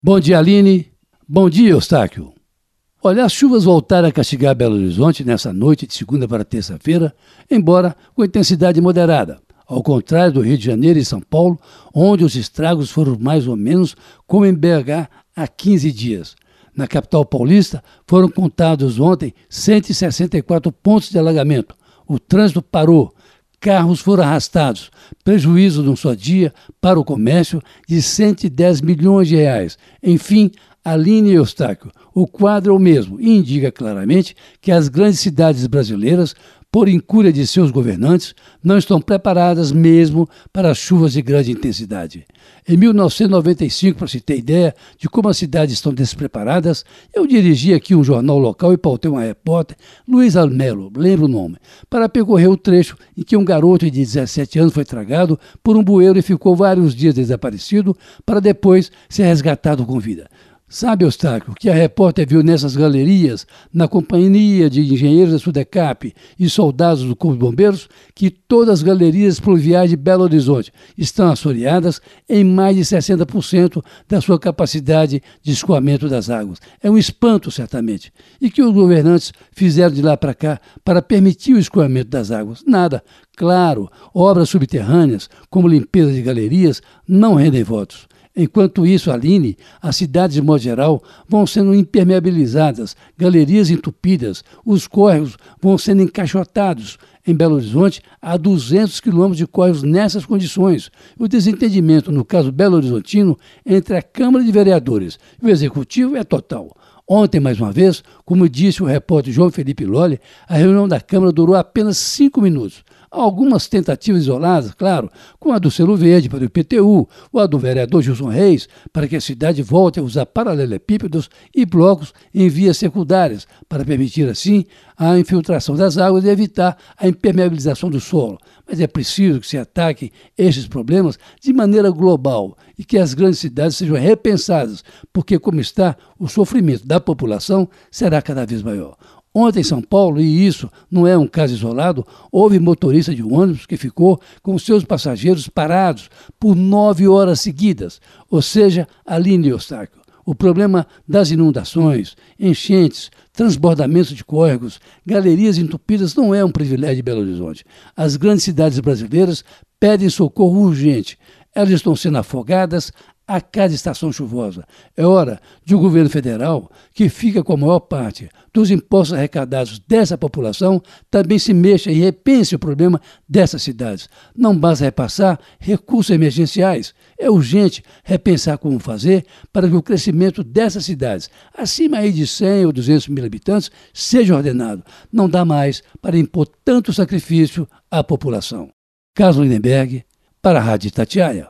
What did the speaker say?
Bom dia, Aline. Bom dia, Eustáquio. Olha, as chuvas voltaram a castigar Belo Horizonte nessa noite de segunda para terça-feira, embora com intensidade moderada. Ao contrário do Rio de Janeiro e São Paulo, onde os estragos foram mais ou menos como em BH há 15 dias. Na capital paulista, foram contados ontem 164 pontos de alagamento. O trânsito parou, carros foram arrastados, prejuízo num só dia para o comércio de 110 milhões de reais. Enfim, Aline Eustáquio, o quadro é o mesmo e indica claramente que as grandes cidades brasileiras por incúria de seus governantes, não estão preparadas mesmo para as chuvas de grande intensidade. Em 1995, para se ter ideia de como as cidades estão despreparadas, eu dirigi aqui um jornal local e pautei uma repórter, Luiz Almelo, lembro o nome, para percorrer o trecho em que um garoto de 17 anos foi tragado por um bueiro e ficou vários dias desaparecido para depois ser resgatado com vida. Sabe, Eustáquio, que a repórter viu nessas galerias, na companhia de engenheiros da Sudecap e soldados do Corpo de Bombeiros, que todas as galerias pluviais de Belo Horizonte estão assoreadas em mais de 60% da sua capacidade de escoamento das águas. É um espanto, certamente. E que os governantes fizeram de lá para cá para permitir o escoamento das águas? Nada. Claro, obras subterrâneas, como limpeza de galerias, não rendem votos. Enquanto isso, Aline, as cidades, de modo geral, vão sendo impermeabilizadas, galerias entupidas, os córregos vão sendo encaixotados. Em Belo Horizonte, há 200 quilômetros de córregos nessas condições. O desentendimento, no caso belo horizontino, entre a Câmara de Vereadores e o Executivo é total. Ontem, mais uma vez, como disse o repórter João Felipe Lolli, a reunião da Câmara durou apenas cinco minutos. Algumas tentativas isoladas, claro, como a do Selo Verde para o IPTU, ou a do vereador Gilson Reis, para que a cidade volte a usar paralelepípedos e blocos em vias secundárias, para permitir, assim, a infiltração das águas e evitar a impermeabilização do solo. Mas é preciso que se ataquem estes problemas de maneira global e que as grandes cidades sejam repensadas, porque, como está, o sofrimento da população será cada vez maior. Ontem em São Paulo, e isso não é um caso isolado, houve motorista de um ônibus que ficou com seus passageiros parados por nove horas seguidas, ou seja, Aline Eustáquio. O problema das inundações, enchentes, transbordamentos de córregos, galerias entupidas não é um privilégio de Belo Horizonte. As grandes cidades brasileiras pedem socorro urgente. Elas estão sendo afogadas a cada estação chuvosa. É hora de um governo federal que fica com a maior parte dos impostos arrecadados dessa população também se mexa e repense o problema dessas cidades. Não basta repassar recursos emergenciais. É urgente repensar como fazer para que o crescimento dessas cidades, acima aí de 100 ou 200 mil habitantes, seja ordenado. Não dá mais para impor tanto sacrifício à população. Carlos Lindenberg, para a Rádio Tatiaia.